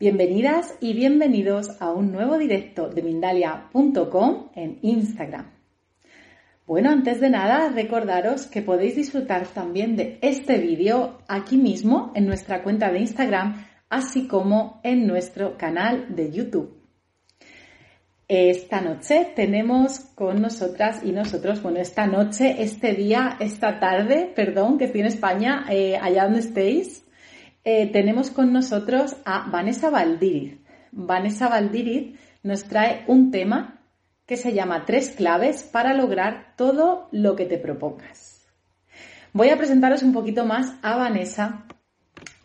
Bienvenidas y bienvenidos a un nuevo directo de Mindalia.com en Instagram. Bueno, antes de nada, recordaros que podéis disfrutar también de este vídeo aquí mismo en nuestra cuenta de Instagram, así como en nuestro canal de YouTube. Esta noche tenemos con nosotras y nosotros, bueno, esta noche, este día, esta tarde, perdón, que estoy en España, eh, allá donde estéis, eh, tenemos con nosotros a Vanessa Valdiriz. Vanessa Valdiriz nos trae un tema que se llama Tres claves para lograr todo lo que te propongas. Voy a presentaros un poquito más a Vanessa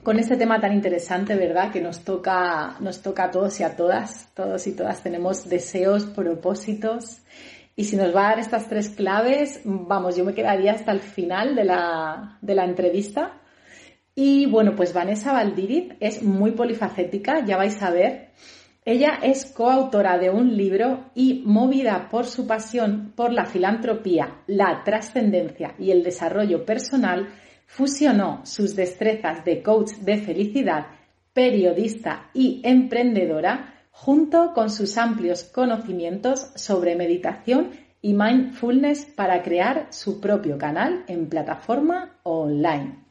con este tema tan interesante, ¿verdad? Que nos toca, nos toca a todos y a todas. Todos y todas tenemos deseos, propósitos. Y si nos va a dar estas tres claves, vamos, yo me quedaría hasta el final de la, de la entrevista y bueno, pues Vanessa Valdiriz es muy polifacética, ya vais a ver. Ella es coautora de un libro y movida por su pasión por la filantropía, la trascendencia y el desarrollo personal, fusionó sus destrezas de coach de felicidad, periodista y emprendedora junto con sus amplios conocimientos sobre meditación y mindfulness para crear su propio canal en plataforma online.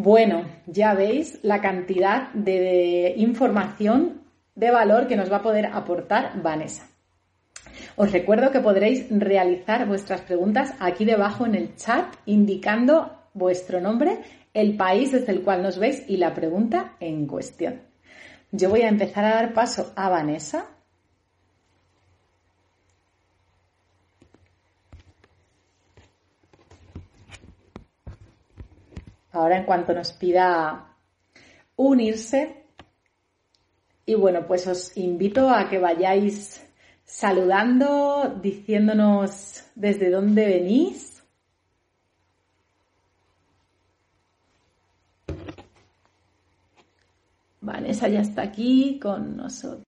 Bueno, ya veis la cantidad de información de valor que nos va a poder aportar Vanessa. Os recuerdo que podréis realizar vuestras preguntas aquí debajo en el chat indicando vuestro nombre, el país desde el cual nos veis y la pregunta en cuestión. Yo voy a empezar a dar paso a Vanessa ahora en cuanto nos pida unirse. Y bueno, pues os invito a que vayáis saludando, diciéndonos desde dónde venís. Vanessa ya está aquí con nosotros.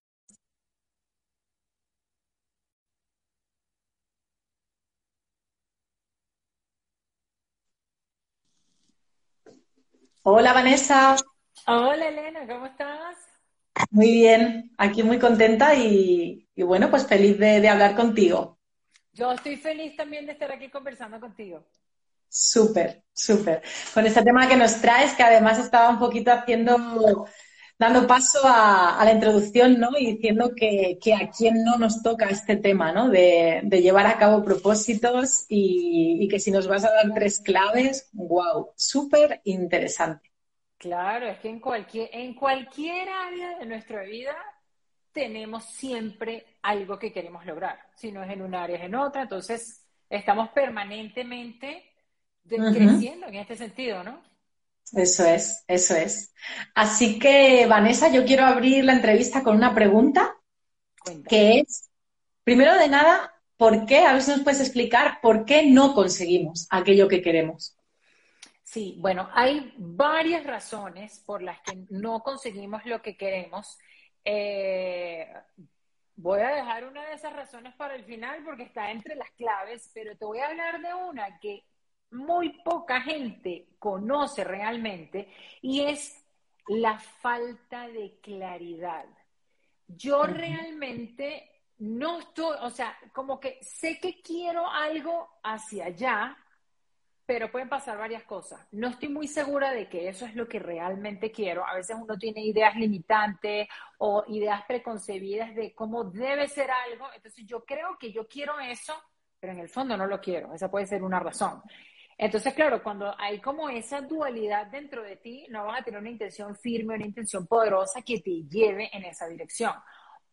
Hola Vanessa. Hola Elena, ¿cómo estás? Muy bien, aquí muy contenta y, bueno, pues feliz de, hablar contigo. Yo estoy feliz también de estar aquí conversando contigo. Súper, súper. Con este tema que nos traes, que además estaba un poquito haciendo, dando paso a, la introducción, ¿no? Y diciendo que, a quién no nos toca este tema, ¿no? De, llevar a cabo propósitos y, y, que si nos vas a dar tres claves, wow, súper interesante. Claro, es que en cualquier, en cualquier área de nuestra vida tenemos siempre algo que queremos lograr. Si no es en un área, es en otra. Entonces, estamos permanentemente creciendo en este sentido, ¿no? Eso es, eso es. Así que, Vanessa, yo quiero abrir la entrevista con una pregunta que es, primero de nada, ¿por qué? A ver si nos puedes explicar por qué no conseguimos aquello que queremos. Sí, bueno, hay varias razones por las que no conseguimos lo que queremos. Eh, voy a dejar una de esas razones para el final porque está entre las claves, pero te voy a hablar de una que muy poca gente conoce realmente y es la falta de claridad. Yo realmente no estoy, o sea, como que sé que quiero algo hacia allá, pero pueden pasar varias cosas. No estoy muy segura de que eso es lo que realmente quiero. A veces uno tiene ideas limitantes o ideas preconcebidas de cómo debe ser algo. Entonces yo creo que yo quiero eso, pero en el fondo no lo quiero. Esa puede ser una razón. Entonces, claro, cuando hay como esa dualidad dentro de ti, no vas a tener una intención firme, una intención poderosa que te lleve en esa dirección.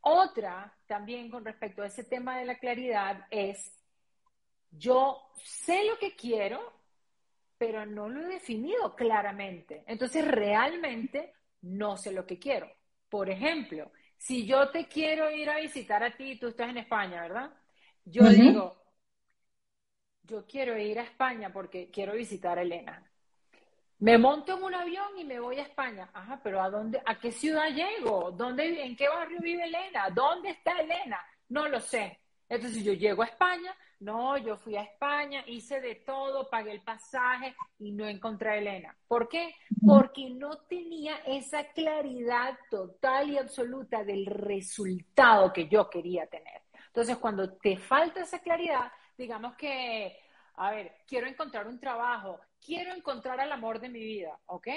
Otra, también con respecto a ese tema de la claridad, es yo sé lo que quiero, pero no lo he definido claramente. Entonces, realmente no sé lo que quiero. Por ejemplo, si yo te quiero ir a visitar a ti, tú estás en España, ¿verdad? Yo digo, yo quiero ir a España porque quiero visitar a Elena. Me monto en un avión y me voy a España. Ajá, pero ¿a dónde, a qué ciudad llego? ¿Dónde, en qué barrio vive Elena? ¿Dónde está Elena? No lo sé. Entonces yo llego a España, no, yo fui a España, hice de todo, pagué el pasaje y no encontré a Elena. ¿Por qué? Porque no tenía esa claridad total y absoluta del resultado que yo quería tener. Entonces, cuando te falta esa claridad, digamos que, a ver, quiero encontrar un trabajo, quiero encontrar al amor de mi vida, ¿ok?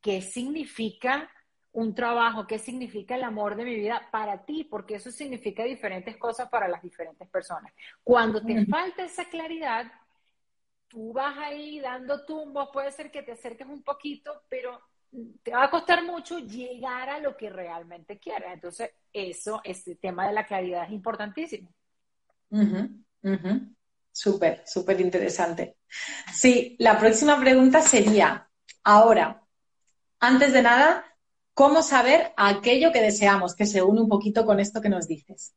¿Qué significa un trabajo? ¿Qué significa el amor de mi vida para ti? Porque eso significa diferentes cosas para las diferentes personas. Cuando te falta esa claridad, tú vas ahí dando tumbos, puede ser que te acerques un poquito, pero te va a costar mucho llegar a lo que realmente quieres. Entonces, eso, este tema de la claridad es importantísimo. Súper, súper interesante. Sí, la próxima pregunta sería, ahora, antes de nada, ¿cómo saber aquello que deseamos? Que se une un poquito con esto que nos dices.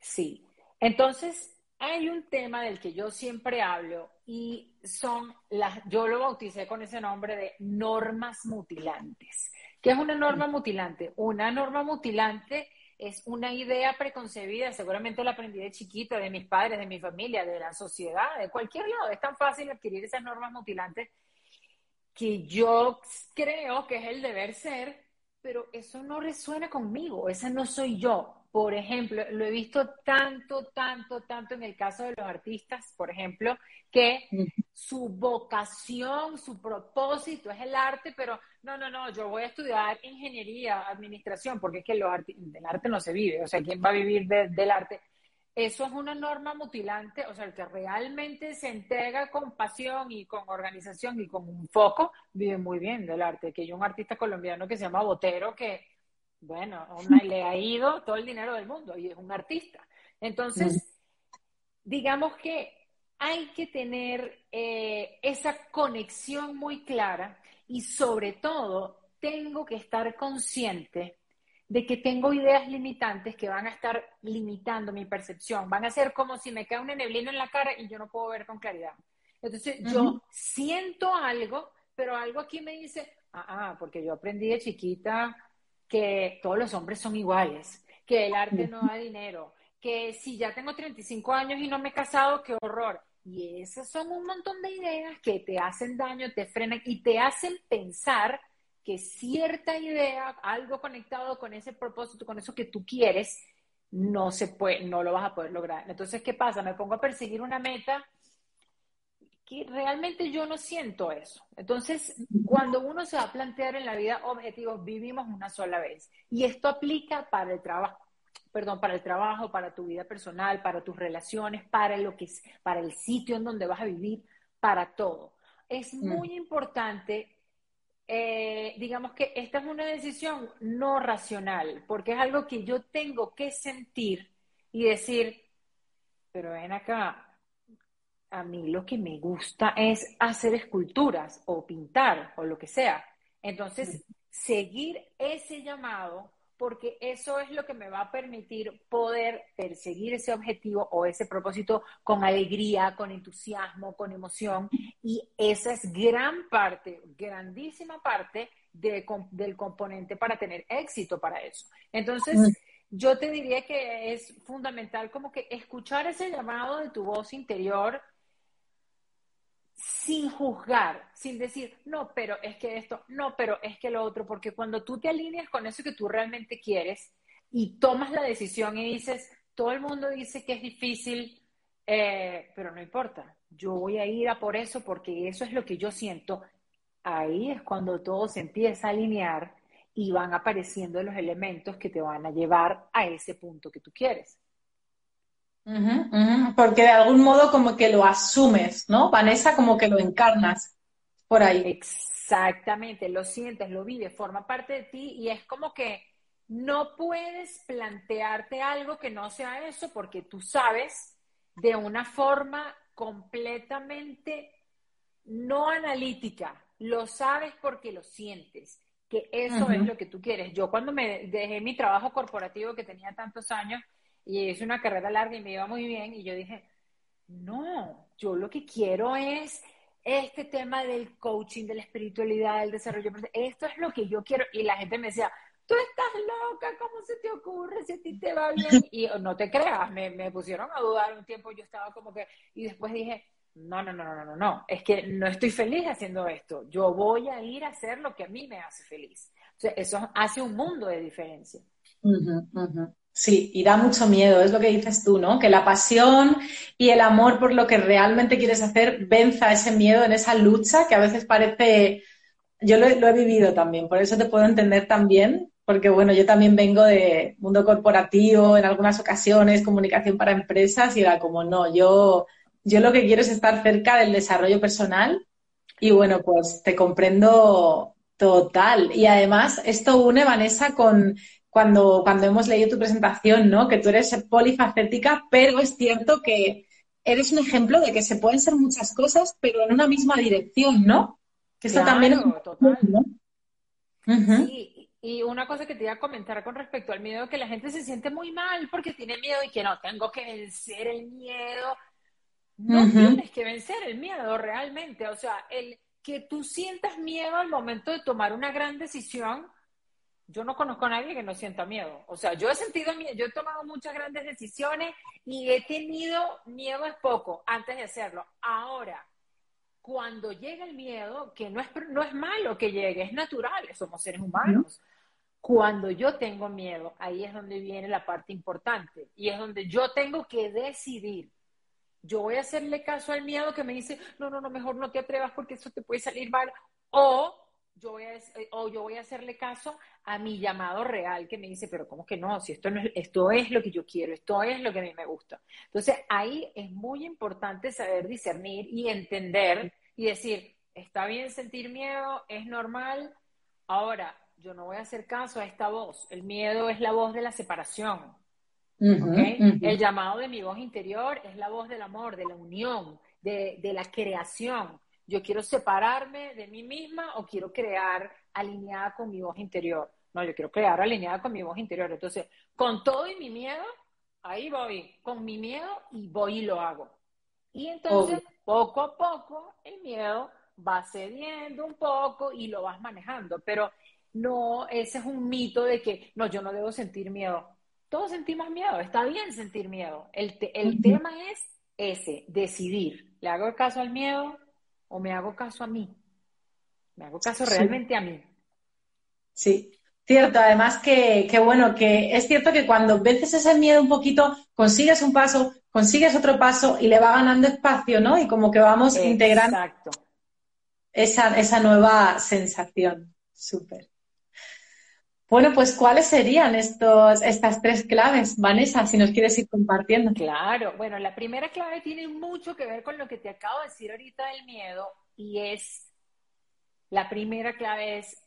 Sí, entonces hay un tema del que yo siempre hablo y son las, yo lo bauticé con ese nombre de normas mutilantes. ¿Qué es una norma mutilante? Una norma mutilante es una idea preconcebida, seguramente la aprendí de chiquita, de mis padres, de mi familia, de la sociedad, de cualquier lado. Es tan fácil adquirir esas normas mutilantes que yo creo que es el deber ser, pero eso no resuena conmigo, esa no soy yo. Por ejemplo, lo he visto tanto, tanto, tanto en el caso de los artistas, por ejemplo, que su vocación, su propósito es el arte, pero no, no, no, yo voy a estudiar ingeniería, administración, porque es que los del arte no se vive, o sea, ¿quién va a vivir del arte? Eso es una norma mutilante, o sea, el que realmente se entrega con pasión y con organización y con un foco, vive muy bien del arte. Que hay un artista colombiano que se llama Botero, que bueno, le ha ido todo el dinero del mundo y es un artista. Entonces, digamos que hay que tener eh, esa conexión muy clara y sobre todo tengo que estar consciente de que tengo ideas limitantes que van a estar limitando mi percepción, van a ser como si me cae una neblina en la cara y yo no puedo ver con claridad. Entonces, yo siento algo, pero algo aquí me dice, ah, ah, porque yo aprendí de chiquita que todos los hombres son iguales, que el arte no da dinero, que si ya tengo 35 años y no me he casado, qué horror. Y esas son un montón de ideas que te hacen daño, te frenan y te hacen pensar que cierta idea, algo conectado con ese propósito, con eso que tú quieres, no se puede, no lo vas a poder lograr. Entonces, ¿qué pasa? Me pongo a perseguir una meta que realmente yo no siento eso. Entonces, cuando uno se va a plantear en la vida objetivos, vivimos una sola vez. Y esto aplica para el trabajo, perdón, para el trabajo, para tu vida personal, para tus relaciones, para lo que es, para el sitio en donde vas a vivir, para todo. Es mm. muy importante, eh, digamos que esta es una decisión no racional, porque es algo que yo tengo que sentir y decir, pero ven acá, a mí lo que me gusta es hacer esculturas o pintar o lo que sea. Entonces, seguir ese llamado, porque eso es lo que me va a permitir poder perseguir ese objetivo o ese propósito con alegría, con entusiasmo, con emoción. Y esa es gran parte, grandísima parte del componente para tener éxito para eso. Entonces, mm. yo te diría que es fundamental como que escuchar ese llamado de tu voz interior, sin juzgar, sin decir, no, pero es que esto, no, pero es que lo otro, porque cuando tú te alineas con eso que tú realmente quieres y tomas la decisión y dices, todo el mundo dice que es difícil, eh, pero no importa, yo voy a ir a por eso porque eso es lo que yo siento, ahí es cuando todo se empieza a alinear y van apareciendo los elementos que te van a llevar a ese punto que tú quieres porque de algún modo como que lo asumes, ¿no? Vanessa, como que lo encarnas por ahí. Exactamente, lo sientes, lo vives, forma parte de ti y es como que no puedes plantearte algo que no sea eso porque tú sabes de una forma completamente no analítica, lo sabes porque lo sientes, que eso es lo que tú quieres. Yo cuando me dejé mi trabajo corporativo que tenía tantos años y hice una carrera larga y me iba muy bien y yo dije, no, yo lo que quiero es este tema del coaching, de la espiritualidad, del desarrollo, esto es lo que yo quiero. Y la gente me decía, tú estás loca, ¿cómo se te ocurre si a ti te va bien? Y no te creas, me, me pusieron a dudar un tiempo, yo estaba como que, y después dije, no, no, no, no, no, no, es que no estoy feliz haciendo esto, yo voy a ir a hacer lo que a mí me hace feliz. O sea, eso hace un mundo de diferencia. Sí, y da mucho miedo, es lo que dices tú, ¿no? Que la pasión y el amor por lo que realmente quieres hacer venza ese miedo en esa lucha que a veces parece, yo lo, lo he vivido también, por eso te puedo entender también, porque bueno, yo también vengo de mundo corporativo, en algunas ocasiones, comunicación para empresas, y era como, no, yo, yo lo que quiero es estar cerca del desarrollo personal. Y bueno, pues te comprendo total. Y además, esto une, Vanessa, con cuando, cuando hemos leído tu presentación, ¿no? Que tú eres polifacética, pero es cierto que eres un ejemplo de que se pueden ser muchas cosas, pero en una misma dirección, ¿no? Que eso también es total. ¿no? Sí, y una cosa que te iba a comentar con respecto al miedo, que la gente se siente muy mal porque tiene miedo y que no, tengo que vencer el miedo. No tienes que vencer el miedo realmente. O sea, el que tú sientas miedo al momento de tomar una gran decisión, yo no conozco a nadie que no sienta miedo. O sea, yo he sentido miedo, yo he tomado muchas grandes decisiones y he tenido miedo es poco antes de hacerlo. Ahora, cuando llega el miedo, que no es, no es malo que llegue, es natural, somos seres humanos. Cuando yo tengo miedo, ahí es donde viene la parte importante y es donde yo tengo que decidir. Yo voy a hacerle caso al miedo que me dice, no, no, no, mejor no te atrevas porque eso te puede salir mal. O yo voy a, o yo voy a hacerle caso a mi llamado real que me dice, pero ¿cómo que no? Si esto, no es, esto es lo que yo quiero, esto es lo que a mí me gusta. Entonces ahí es muy importante saber discernir y entender y decir, está bien sentir miedo, es normal. Ahora, yo no voy a hacer caso a esta voz. El miedo es la voz de la separación. El llamado de mi voz interior es la voz del amor, de la unión, de, la creación. Yo quiero separarme de mí misma o quiero crear alineada con mi voz interior. No, yo quiero crear alineada con mi voz interior. Entonces, con todo y mi miedo, ahí voy, con mi miedo y voy y lo hago. Y entonces, poco a poco, el miedo va cediendo un poco y lo vas manejando. Pero no, ese es un mito de que, no, yo no debo sentir miedo. Todos sentimos miedo, está bien sentir miedo. El, el tema es ese, decidir. ¿Le hago caso al miedo o me hago caso a mí? Me hago caso realmente a mí. Sí, cierto. Además que, que, bueno, que es cierto que cuando vences ese miedo un poquito, consigues un paso, consigues otro paso y le va ganando espacio, ¿no? Y como que vamos integrando esa, esa nueva sensación. Súper. Bueno, pues ¿cuáles serían estos, estas tres claves, Vanessa, si nos quieres ir compartiendo? Claro, bueno, la primera clave tiene mucho que ver con lo que te acabo de decir ahorita del miedo y es, la primera clave es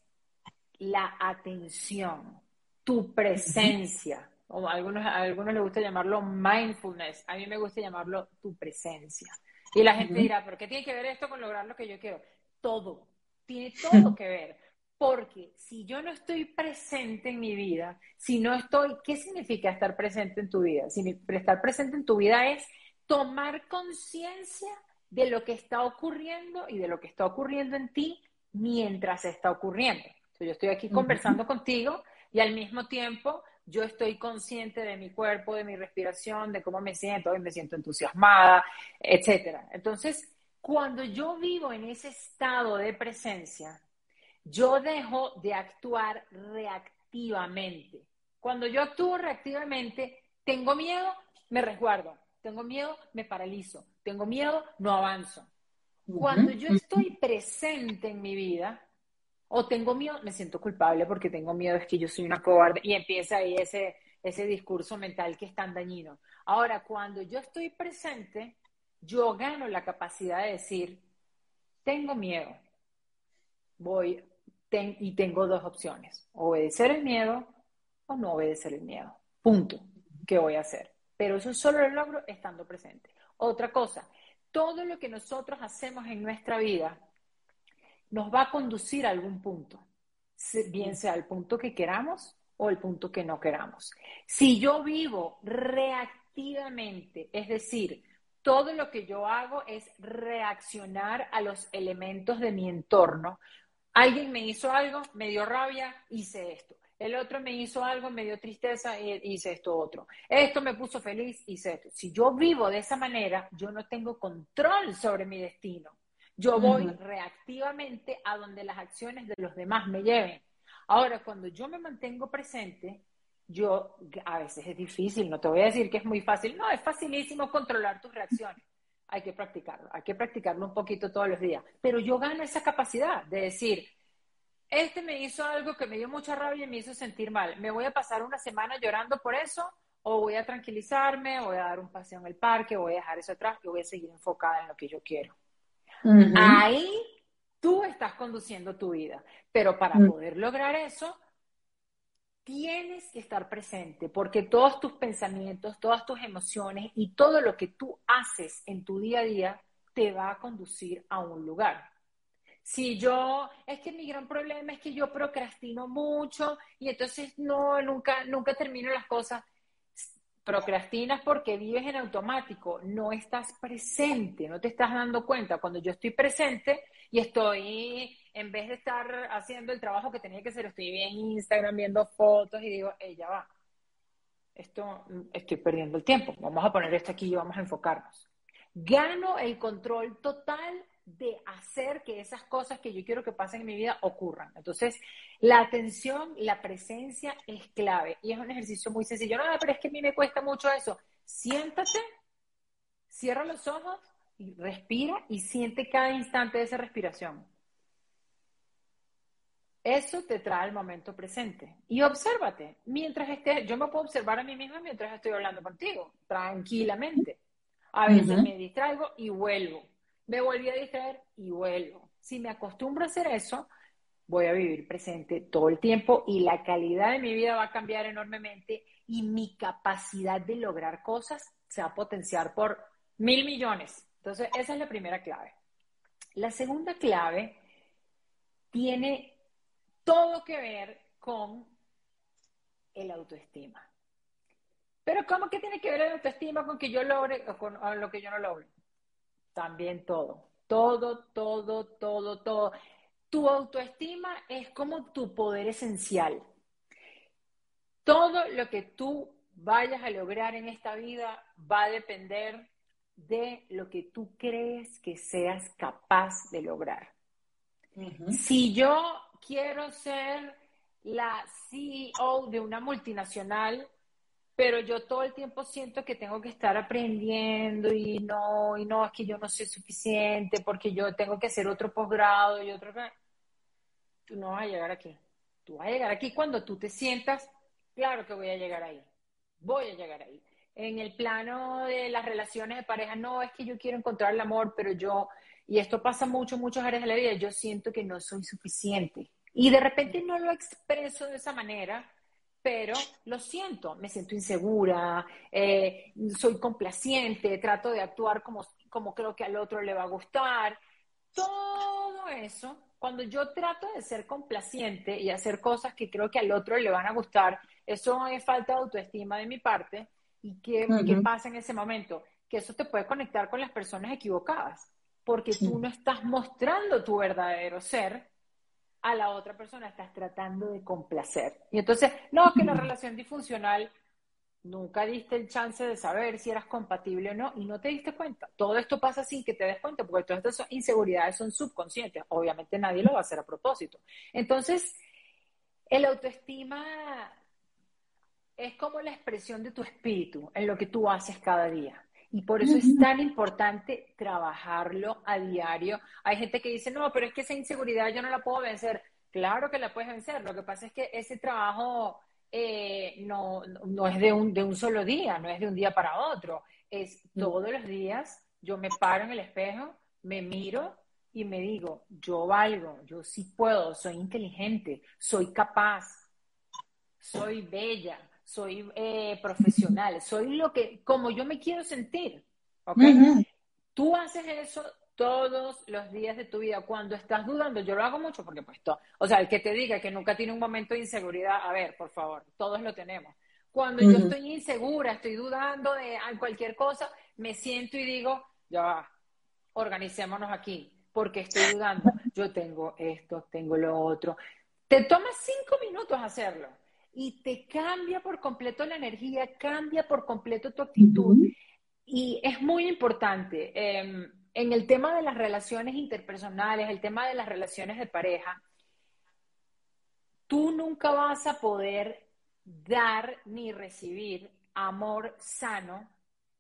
la atención, tu presencia, o a algunos, a algunos les gusta llamarlo mindfulness, a mí me gusta llamarlo tu presencia. Y la gente dirá, ¿pero qué tiene que ver esto con lograr lo que yo quiero? Todo, tiene todo que ver porque si yo no estoy presente en mi vida, si no estoy, ¿qué significa estar presente en tu vida? Si estar presente en tu vida es tomar conciencia de lo que está ocurriendo y de lo que está ocurriendo en ti mientras está ocurriendo. yo estoy aquí conversando contigo y al mismo tiempo yo estoy consciente de mi cuerpo, de mi respiración, de cómo me siento, y me siento entusiasmada, etcétera. Entonces, cuando yo vivo en ese estado de presencia, yo dejo de actuar reactivamente. Cuando yo actúo reactivamente, tengo miedo, me resguardo. Tengo miedo, me paralizo. Tengo miedo, no avanzo. Cuando yo estoy presente en mi vida, o tengo miedo, me siento culpable porque tengo miedo, es que yo soy una cobarde, y empieza ahí ese, ese discurso mental que es tan dañino. Ahora, cuando yo estoy presente, yo gano la capacidad de decir, tengo miedo, voy y tengo dos opciones, obedecer el miedo o no obedecer el miedo. Punto. ¿Qué voy a hacer? Pero eso solo lo logro estando presente. Otra cosa, todo lo que nosotros hacemos en nuestra vida nos va a conducir a algún punto, bien sea el punto que queramos o el punto que no queramos. Si yo vivo reactivamente, es decir, todo lo que yo hago es reaccionar a los elementos de mi entorno. Alguien me hizo algo, me dio rabia, hice esto. El otro me hizo algo, me dio tristeza, e hice esto otro. Esto me puso feliz, hice esto. Si yo vivo de esa manera, yo no tengo control sobre mi destino. Yo voy reactivamente a donde las acciones de los demás me lleven. Ahora, cuando yo me mantengo presente, yo, a veces es difícil, no te voy a decir que es muy fácil, no, es facilísimo controlar tus reacciones. Hay que practicarlo, hay que practicarlo un poquito todos los días. Pero yo gano esa capacidad de decir, este me hizo algo que me dio mucha rabia y me hizo sentir mal. ¿Me voy a pasar una semana llorando por eso? ¿O voy a tranquilizarme? ¿Voy a dar un paseo en el parque? ¿Voy a dejar eso atrás? Y voy a seguir enfocada en lo que yo quiero. Ahí tú estás conduciendo tu vida. Pero para mm. poder lograr eso, tienes que estar presente porque todos tus pensamientos, todas tus emociones y todo lo que tú haces en tu día a día te va a conducir a un lugar. Si yo, es que mi gran problema es que yo procrastino mucho y entonces no, nunca, nunca termino las cosas. Procrastinas porque vives en automático, no estás presente, no te estás dando cuenta. Cuando yo estoy presente y estoy en vez de estar haciendo el trabajo que tenía que hacer, estoy en Instagram viendo fotos y digo, ella va, esto estoy perdiendo el tiempo, vamos a poner esto aquí y vamos a enfocarnos. Gano el control total de hacer que esas cosas que yo quiero que pasen en mi vida ocurran. Entonces, la atención, la presencia es clave y es un ejercicio muy sencillo. No, pero es que a mí me cuesta mucho eso. Siéntate, cierra los ojos y respira y siente cada instante de esa respiración. Eso te trae el momento presente. Y obsérvate. Mientras estés, yo me puedo observar a mí misma mientras estoy hablando contigo, tranquilamente. A veces me distraigo y vuelvo. Me volví a distraer y vuelvo. Si me acostumbro a hacer eso, voy a vivir presente todo el tiempo y la calidad de mi vida va a cambiar enormemente y mi capacidad de lograr cosas se va a potenciar por mil millones. Entonces, esa es la primera clave. La segunda clave tiene todo que ver con el autoestima. Pero ¿cómo que tiene que ver el autoestima con que yo logre o con lo que yo no logre? También todo. Todo, todo, todo, todo. Tu autoestima es como tu poder esencial. Todo lo que tú vayas a lograr en esta vida va a depender de lo que tú crees que seas capaz de lograr. Si yo quiero ser la CEO de una multinacional, pero yo todo el tiempo siento que tengo que estar aprendiendo y no, y no, es que yo no soy suficiente porque yo tengo que hacer otro posgrado y otro... Tú no vas a llegar aquí. Tú vas a llegar aquí cuando tú te sientas, claro que voy a llegar ahí. Voy a llegar ahí. En el plano de las relaciones de pareja, no, es que yo quiero encontrar el amor, pero yo y esto pasa mucho en muchas áreas de la vida, yo siento que no soy suficiente. Y de repente no lo expreso de esa manera, pero lo siento, me siento insegura, eh, soy complaciente, trato de actuar como, como creo que al otro le va a gustar. Todo eso, cuando yo trato de ser complaciente y hacer cosas que creo que al otro le van a gustar, eso es falta de autoestima de mi parte. ¿Y qué, ¿qué pasa en ese momento? Que eso te puede conectar con las personas equivocadas porque tú no estás mostrando tu verdadero ser a la otra persona, estás tratando de complacer. Y entonces, no, que la relación disfuncional, nunca diste el chance de saber si eras compatible o no y no te diste cuenta. Todo esto pasa sin que te des cuenta, porque todas estas inseguridades son subconscientes. Obviamente nadie lo va a hacer a propósito. Entonces, el autoestima es como la expresión de tu espíritu en lo que tú haces cada día. Y por eso es tan importante trabajarlo a diario. Hay gente que dice, no, pero es que esa inseguridad yo no la puedo vencer. Claro que la puedes vencer. Lo que pasa es que ese trabajo eh, no, no, es de un, de un solo día, no es de un día para otro. Es todos los días, yo me paro en el espejo, me miro y me digo, yo valgo, yo sí puedo, soy inteligente, soy capaz. soy bella, soy eh, profesional, soy lo que, como yo me quiero sentir. ¿Ok? Tú haces eso todos los días de tu vida. Cuando estás dudando, yo lo hago mucho porque pues, o sea, el que te diga que nunca tiene un momento de inseguridad, a ver, por favor, todos lo tenemos. Cuando yo estoy insegura, estoy dudando de cualquier cosa, me siento y digo, ya va, organicémonos aquí, porque estoy dudando. Yo tengo esto, tengo lo otro. Te toma cinco minutos hacerlo y te cambia por completo la energía, cambia por completo tu actitud. Y es muy importante. Em, en el tema de las relaciones interpersonales, el tema de las relaciones de pareja, tú nunca vas a poder dar ni recibir amor sano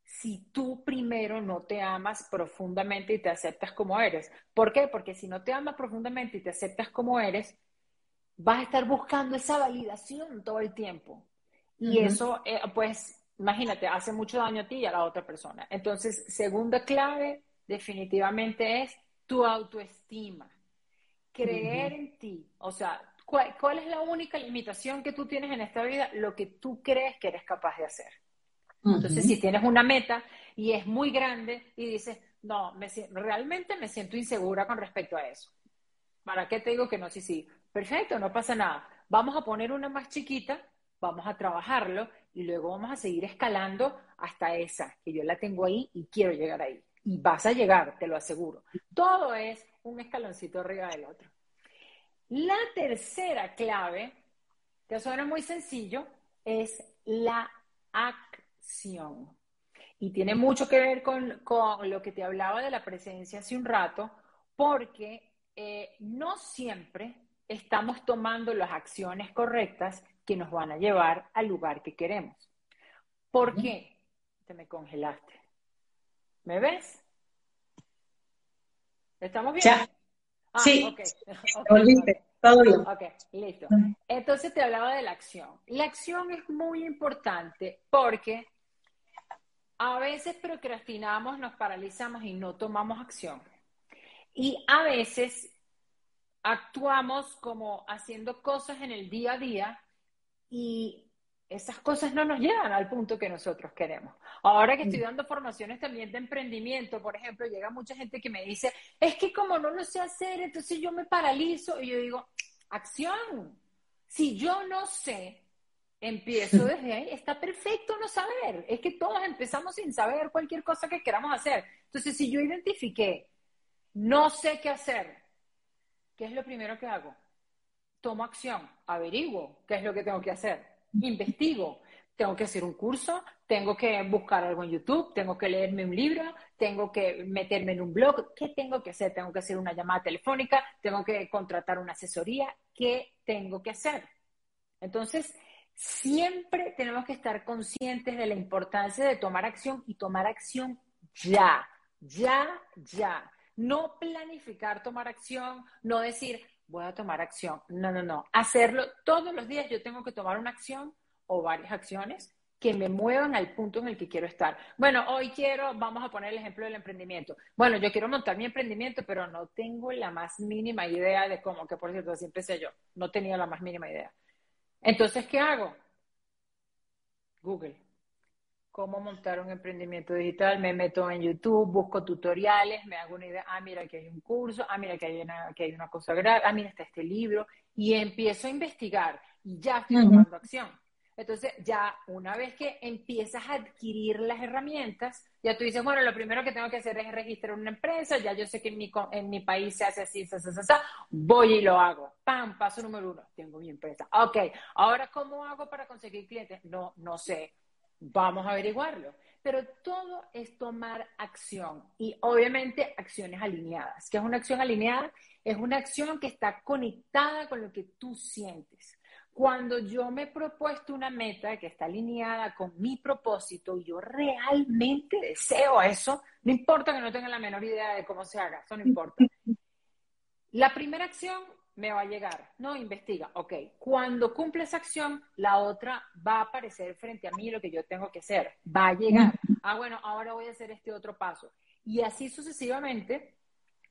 si tú primero no te amas profundamente y te aceptas como eres. ¿Por qué? Porque si no te amas profundamente y te aceptas como eres, vas a estar buscando esa validación todo el tiempo. Y eso, eh, pues, imagínate, hace mucho daño a ti y a la otra persona. Entonces, segunda clave, definitivamente es tu autoestima. Creer en ti. O sea, ¿cuál, es la única limitación que tú tienes en esta vida? Lo que tú crees que eres capaz de hacer. Entonces, si tienes una meta y es muy grande y dices, no, me, realmente me siento insegura con respecto a eso. ¿Para qué te digo que no? Sí, sí. Perfecto, no pasa nada. Vamos a poner una más chiquita, vamos a trabajarlo y luego vamos a seguir escalando hasta esa, que yo la tengo ahí y quiero llegar ahí y vas a llegar, te lo aseguro. Todo es un escaloncito arriba del otro. La tercera clave, que suena muy sencillo, es la acción. Y tiene mucho que ver con, lo que te hablaba de la presencia hace un rato, porque eh, no siempre estamos tomando las acciones correctas que nos van a llevar al lugar que queremos. ¿Por qué? Te me congelaste. ¿Me ves? ¿Estamos bien? Ah, sí. Okay. Todo bien. Ok, listo. Entonces te hablaba de la acción. La acción es muy importante porque a veces procrastinamos, nos paralizamos y no tomamos acción. Y a veces actuamos como haciendo cosas en el día a día y esas cosas no nos llevan al punto que nosotros queremos. Ahora que estoy mm. dando formaciones también de emprendimiento, por ejemplo, llega mucha gente que me dice, es que como no lo sé hacer, entonces yo me paralizo y yo digo, acción. Si yo no sé, empiezo desde ahí, está perfecto no saber. Es que todos empezamos sin saber cualquier cosa que queramos hacer. Entonces, si yo identifiqué, no sé qué hacer, ¿qué es lo primero que hago? Tomo acción, averiguo qué es lo que tengo que hacer investigo. Tengo que hacer un curso, tengo que buscar algo en YouTube, tengo que leerme un libro, tengo que meterme en un blog. ¿Qué tengo que hacer? Tengo que hacer una llamada telefónica, tengo que contratar una asesoría. ¿Qué tengo que hacer? Entonces, siempre tenemos que estar conscientes de la importancia de tomar acción y tomar acción ya, ya, ya. No planificar tomar acción, no decir, voy a tomar acción. No, no, no. Hacerlo todos los días yo tengo que tomar una acción o varias acciones que me muevan al punto en el que quiero estar. Bueno, hoy quiero, vamos a poner el ejemplo del emprendimiento. Bueno, yo quiero montar mi emprendimiento, pero no tengo la más mínima idea de cómo, que por cierto, así empecé yo. No tenía la más mínima idea. Entonces, ¿qué hago? Google cómo montar un emprendimiento digital, me meto en YouTube, busco tutoriales, me hago una idea, ah, mira que hay un curso, ah, mira que hay una, que hay una cosa grave, ah, mira está este libro, y empiezo a investigar y ya estoy tomando acción. Entonces, ya una vez que empiezas a adquirir las herramientas, ya tú dices, bueno, lo primero que tengo que hacer es registrar una empresa, ya yo sé que en mi, en mi país se hace así, así, así, voy y lo hago. Pam, paso número uno, tengo mi empresa. Ok, ahora, ¿cómo hago para conseguir clientes? No, no sé Vamos a averiguarlo. Pero todo es tomar acción y obviamente acciones alineadas. ¿Qué es una acción alineada? Es una acción que está conectada con lo que tú sientes. Cuando yo me he propuesto una meta que está alineada con mi propósito y yo realmente deseo eso, no importa que no tenga la menor idea de cómo se haga, eso no importa. La primera acción me va a llegar. No, investiga. Ok, cuando cumple esa acción, la otra va a aparecer frente a mí lo que yo tengo que hacer. Va a llegar. Ah, bueno, ahora voy a hacer este otro paso. Y así sucesivamente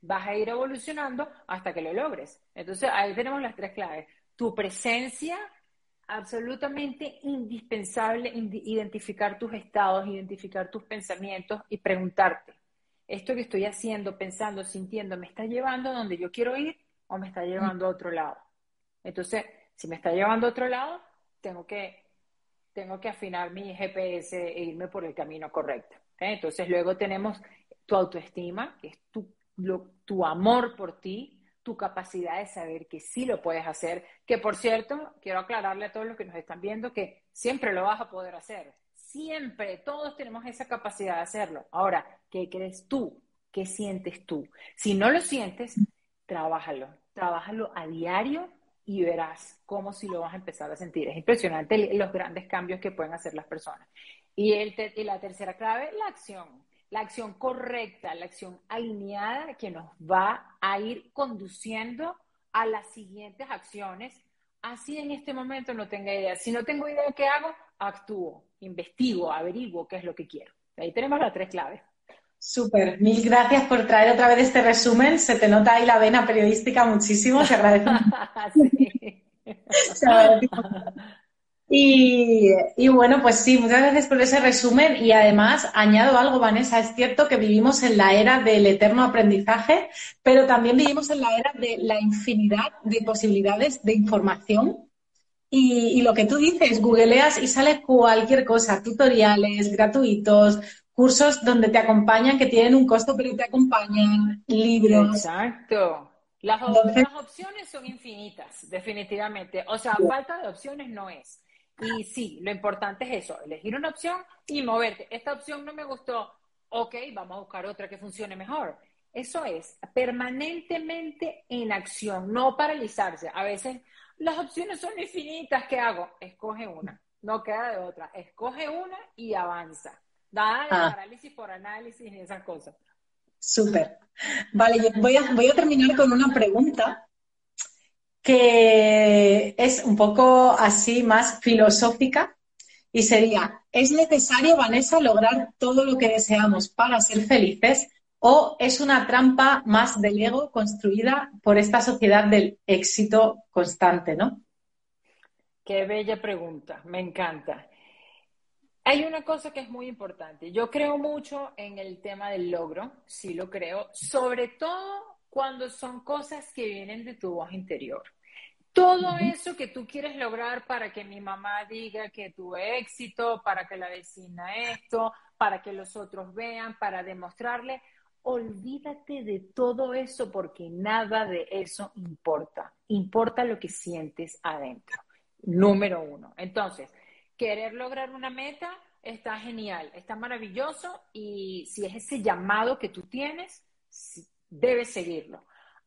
vas a ir evolucionando hasta que lo logres. Entonces, ahí tenemos las tres claves. Tu presencia absolutamente indispensable identificar tus estados, identificar tus pensamientos y preguntarte, ¿esto que estoy haciendo, pensando, sintiendo, me está llevando a donde yo quiero ir o me está llevando a otro lado? Entonces, si me está llevando a otro lado, tengo que, tengo que afinar mi GPS e irme por el camino correcto. Entonces, luego tenemos tu autoestima, que es tu, tu amor por ti, tu capacidad de saber que sí lo puedes hacer, que por cierto, quiero aclararle a todos los que nos están viendo que siempre lo vas a poder hacer, siempre, todos tenemos esa capacidad de hacerlo. Ahora, ¿qué crees tú? ¿Qué sientes tú? Si no lo sientes, trabájalo, trabájalo a diario y verás cómo si lo vas a empezar a sentir. Es impresionante los grandes cambios que pueden hacer las personas. Y, el y la tercera clave, la acción la acción correcta, la acción alineada que nos va a ir conduciendo a las siguientes acciones. Así en este momento no tenga idea. Si no tengo idea de qué hago, actúo, investigo, averiguo qué es lo que quiero. Ahí tenemos las tres claves. Súper, mil gracias por traer otra vez este resumen. Se te nota ahí la vena periodística muchísimo, se agradece. sí. se agradece. Y, bueno, pues sí, muchas gracias por ese resumen y además añado algo, Vanessa, es cierto que vivimos en la era del eterno aprendizaje, pero también vivimos en la era de la infinidad de posibilidades de información. Y, lo que tú dices, googleas y sale cualquier cosa, tutoriales gratuitos, cursos donde te acompañan, que tienen un costo, pero te acompañan, libros. Exacto. Las, las opciones son infinitas, definitivamente. O sea, falta de opciones no es. Y sí, lo importante es eso, elegir una opción y moverte. Esta opción no me gustó, ok, vamos a buscar otra que funcione mejor. Eso es permanentemente en acción, no paralizarse. A veces las opciones son infinitas, ¿qué hago? Escoge una, no queda de otra. Escoge una y avanza. De ah. parálisis por análisis y esas cosas. Súper. Vale, yo voy a, voy a terminar con una pregunta que es un poco así más filosófica y sería, ¿es necesario, Vanessa, lograr todo lo que deseamos para ser felices o es una trampa más del ego construida por esta sociedad del éxito constante, ¿no? Qué bella pregunta, me encanta. Hay una cosa que es muy importante. Yo creo mucho en el tema del logro, sí lo creo, sobre todo cuando son cosas que vienen de tu voz interior. Todo eso que tú quieres lograr para que mi mamá diga que tu éxito, para que la vecina esto, para que los otros vean, para demostrarle, olvídate de todo eso porque nada de eso importa. Importa lo que sientes adentro. Número uno. Entonces, querer lograr una meta está genial, está maravilloso y si es ese llamado que tú tienes, debes seguirlo.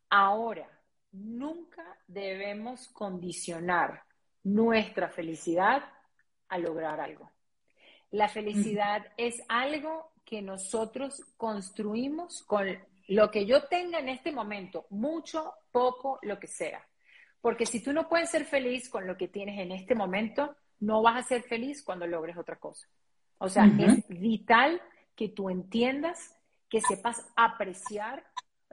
Ahora, nunca debemos condicionar nuestra felicidad a lograr algo. La felicidad es algo que nosotros construimos con lo que yo tenga en este momento, mucho, poco, lo que sea. Porque si tú no puedes ser feliz con lo que tienes en este momento, no vas a ser feliz cuando logres otra cosa. O sea, es vital que tú entiendas, que sepas apreciar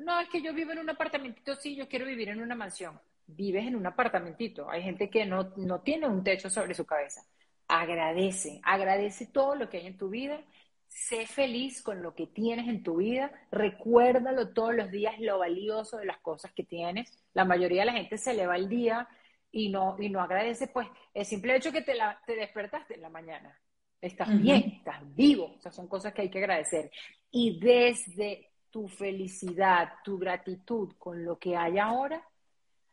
no, es que yo vivo en un apartamentito, sí, yo quiero vivir en una mansión. Vives en un apartamentito. Hay gente que no, no tiene un techo sobre su cabeza. Agradece, agradece todo lo que hay en tu vida. Sé feliz con lo que tienes en tu vida. Recuérdalo todos los días lo valioso de las cosas que tienes. La mayoría de la gente se le va el día y no, y no agradece, pues, el simple hecho que te, la, te despertaste en la mañana. Estás bien, estás vivo. O sea, son cosas que hay que agradecer. Y desde tu felicidad, tu gratitud con lo que hay ahora,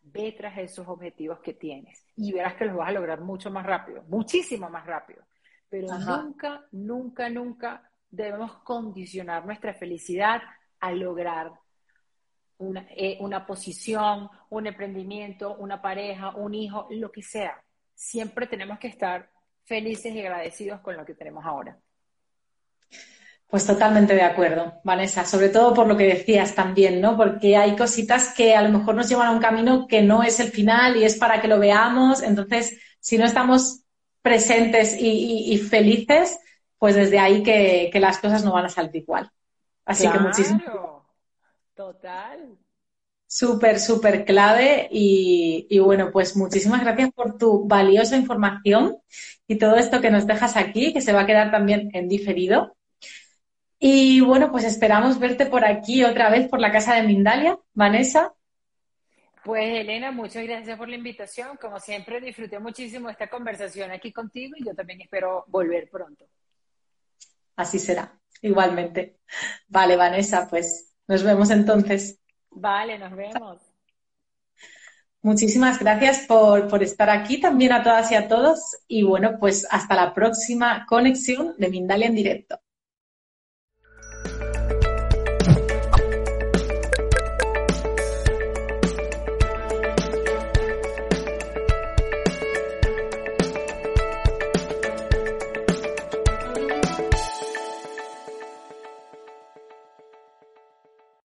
ve tras esos objetivos que tienes y verás que los vas a lograr mucho más rápido, muchísimo más rápido. Pero nunca, nunca, nunca debemos condicionar nuestra felicidad a lograr una, eh, una posición, un emprendimiento, una pareja, un hijo, lo que sea. Siempre tenemos que estar felices y agradecidos con lo que tenemos ahora. Pues totalmente de acuerdo, Vanessa, sobre todo por lo que decías también, ¿no? Porque hay cositas que a lo mejor nos llevan a un camino que no es el final y es para que lo veamos. Entonces, si no estamos presentes y, felices, pues desde ahí que, las cosas no van a salir igual. Así que muchísimo. Total. súper, súper clave y, y, bueno, pues muchísimas gracias por tu valiosa información y todo esto que nos dejas aquí, que se va a quedar también en diferido. Y bueno, pues esperamos verte por aquí otra vez por la casa de Mindalia, Vanessa. Pues Elena, muchas gracias por la invitación. Como siempre, disfruté muchísimo esta conversación aquí contigo y yo también espero volver pronto. Así será, igualmente. Vale, Vanessa, pues nos vemos entonces. Vale, nos vemos. Muchísimas gracias por, por, estar aquí también a todas y a todos. Y bueno, pues hasta la próxima conexión de Mindalia en directo.